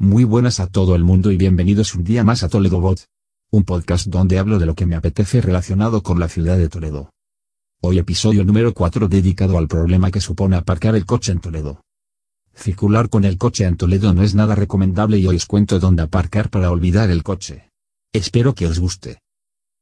Muy buenas a todo el mundo y bienvenidos un día más a Toledo Bot. Un podcast donde hablo de lo que me apetece relacionado con la ciudad de Toledo. Hoy episodio número 4 dedicado al problema que supone aparcar el coche en Toledo. Circular con el coche en Toledo no es nada recomendable y hoy os cuento dónde aparcar para olvidar el coche. Espero que os guste.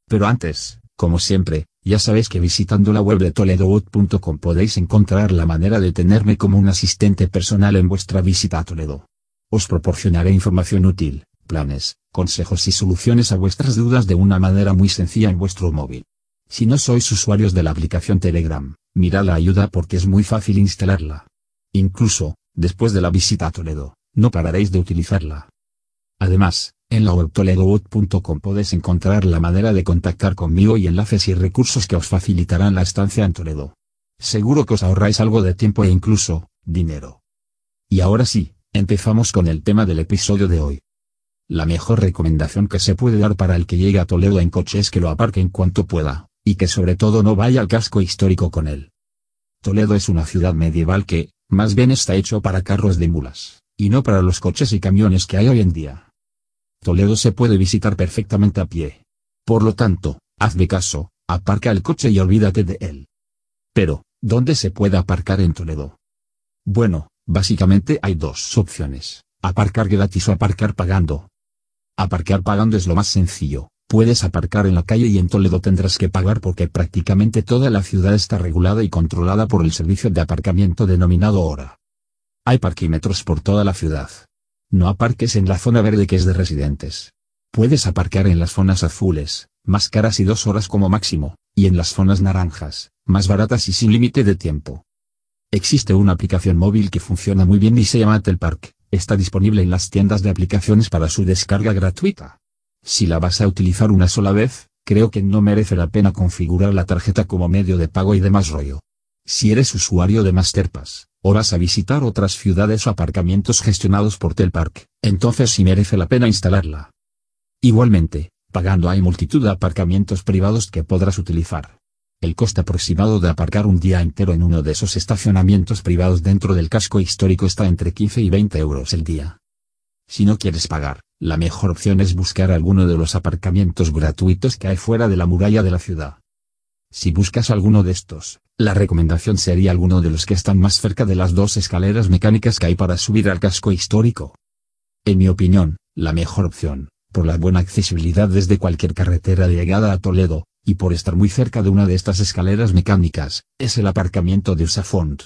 Pero antes, como siempre, ya sabéis que visitando la web de toledobot.com podéis encontrar la manera de tenerme como un asistente personal en vuestra visita a Toledo. Os proporcionaré información útil, planes, consejos y soluciones a vuestras dudas de una manera muy sencilla en vuestro móvil. Si no sois usuarios de la aplicación Telegram, mirad la ayuda porque es muy fácil instalarla. Incluso, después de la visita a Toledo, no pararéis de utilizarla. Además, en la web toledobot.com podéis encontrar la manera de contactar conmigo y enlaces y recursos que os facilitarán la estancia en Toledo. Seguro que os ahorráis algo de tiempo e incluso, dinero. Y ahora sí, empezamos con el tema del episodio de hoy. La mejor recomendación que se puede dar para el que llegue a Toledo en coche es que lo aparque en cuanto pueda, y que sobre todo no vaya al casco histórico con él. Toledo es una ciudad medieval que, más bien está hecho para carros de mulas, y no para los coches y camiones que hay hoy en día. Toledo se puede visitar perfectamente a pie. Por lo tanto, hazme caso, aparca el coche y olvídate de él. Pero, ¿dónde se puede aparcar en Toledo? Bueno, básicamente hay dos opciones, aparcar gratis o aparcar pagando. Aparcar pagando es lo más sencillo, puedes aparcar en la calle y en Toledo tendrás que pagar porque prácticamente toda la ciudad está regulada y controlada por el servicio de aparcamiento denominado hora. Hay parquímetros por toda la ciudad, no aparques en la zona verde que es de residentes. Puedes aparcar en las zonas azules, más caras y dos horas como máximo, y en las zonas naranjas, más baratas y sin límite de tiempo. Existe una aplicación móvil que funciona muy bien y se llama Telpark, está disponible en las tiendas de aplicaciones para su descarga gratuita. Si la vas a utilizar una sola vez, creo que no merece la pena configurar la tarjeta como medio de pago y demás rollo. Si eres usuario de Masterpass, o vas a visitar otras ciudades o aparcamientos gestionados por Telpark, entonces sí merece la pena instalarla. Igualmente, pagando hay multitud de aparcamientos privados que podrás utilizar. El coste aproximado de aparcar un día entero en uno de esos estacionamientos privados dentro del casco histórico está entre 15 y 20 euros el día. Si no quieres pagar, la mejor opción es buscar alguno de los aparcamientos gratuitos que hay fuera de la muralla de la ciudad. Si buscas alguno de estos, la recomendación sería alguno de los que están más cerca de las dos escaleras mecánicas que hay para subir al casco histórico. En mi opinión, la mejor opción, por la buena accesibilidad desde cualquier carretera de llegada a Toledo, y por estar muy cerca de una de estas escaleras mecánicas, es el aparcamiento de Usafont.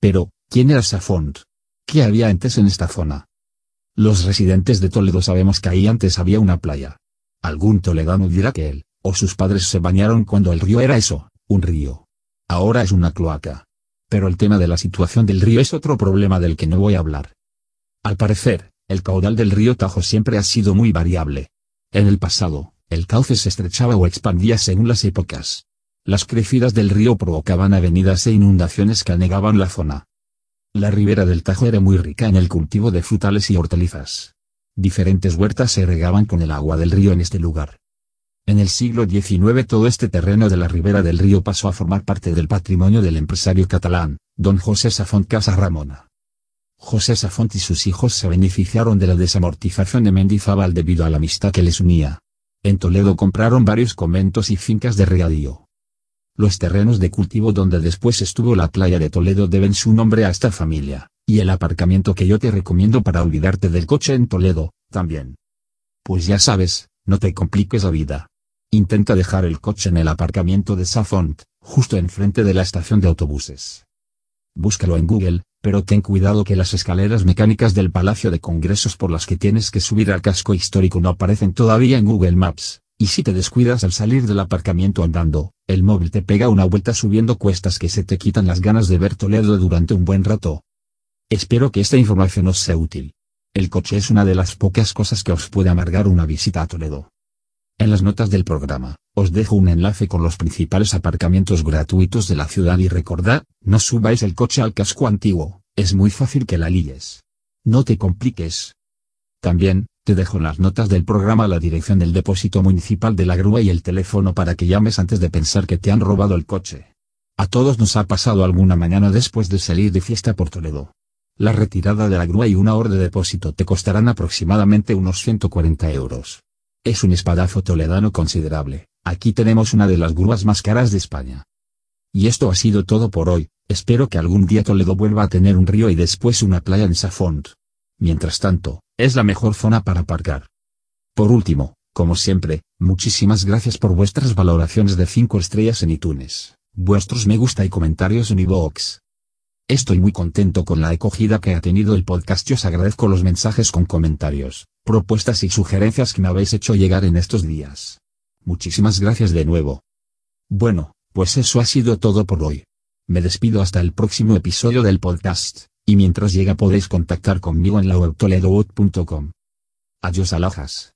Pero, ¿quién era Usafont? ¿Qué había antes en esta zona? Los residentes de Toledo sabemos que ahí antes había una playa. Algún toledano dirá que él, o sus padres se bañaron cuando el río era eso, un río. Ahora es una cloaca. Pero el tema de la situación del río es otro problema del que no voy a hablar. Al parecer, el caudal del río Tajo siempre ha sido muy variable. En el pasado, el cauce se estrechaba o expandía según las épocas. Las crecidas del río provocaban avenidas e inundaciones que anegaban la zona. La ribera del Tajo era muy rica en el cultivo de frutales y hortalizas. Diferentes huertas se regaban con el agua del río en este lugar. En el siglo XIX todo este terreno de la ribera del río pasó a formar parte del patrimonio del empresario catalán, don José Safont Casa Ramona. José Safont y sus hijos se beneficiaron de la desamortización de Mendizábal debido a la amistad que les unía. En Toledo compraron varios conventos y fincas de regadío. Los terrenos de cultivo donde después estuvo la playa de Toledo deben su nombre a esta familia, y el aparcamiento que yo te recomiendo para olvidarte del coche en Toledo, también. Pues ya sabes, no te compliques la vida. Intenta dejar el coche en el aparcamiento de Safont, justo enfrente de la estación de autobuses. Búscalo en Google, pero ten cuidado que las escaleras mecánicas del Palacio de Congresos por las que tienes que subir al casco histórico no aparecen todavía en Google Maps, y si te descuidas al salir del aparcamiento andando, el móvil te pega una vuelta subiendo cuestas que se te quitan las ganas de ver Toledo durante un buen rato. Espero que esta información os sea útil. El coche es una de las pocas cosas que os puede amargar una visita a Toledo. En las notas del programa, os dejo un enlace con los principales aparcamientos gratuitos de la ciudad y recordad, no subáis el coche al casco antiguo, es muy fácil que la líes. No te compliques. También, te dejo en las notas del programa la dirección del depósito municipal de la grúa y el teléfono para que llames antes de pensar que te han robado el coche. A todos nos ha pasado alguna mañana después de salir de fiesta por Toledo. la retirada de la grúa y una hora de depósito te costarán aproximadamente unos 140 euros. Es un espadazo toledano considerable, aquí tenemos una de las grúas más caras de España. Y esto ha sido todo por hoy, espero que algún día Toledo vuelva a tener un río y después una playa en Safont. Mientras tanto, es la mejor zona para aparcar. Por último, como siempre, muchísimas gracias por vuestras valoraciones de 5 estrellas en iTunes, vuestros me gusta y comentarios en iVoox. Estoy muy contento con la acogida que ha tenido el podcast y os agradezco los mensajes con comentarios, propuestas y sugerencias que me habéis hecho llegar en estos días. Muchísimas gracias de nuevo. Bueno, pues eso ha sido todo por hoy. Me despido hasta el próximo episodio del podcast, y mientras llega podéis contactar conmigo en la web. Adiós alojas.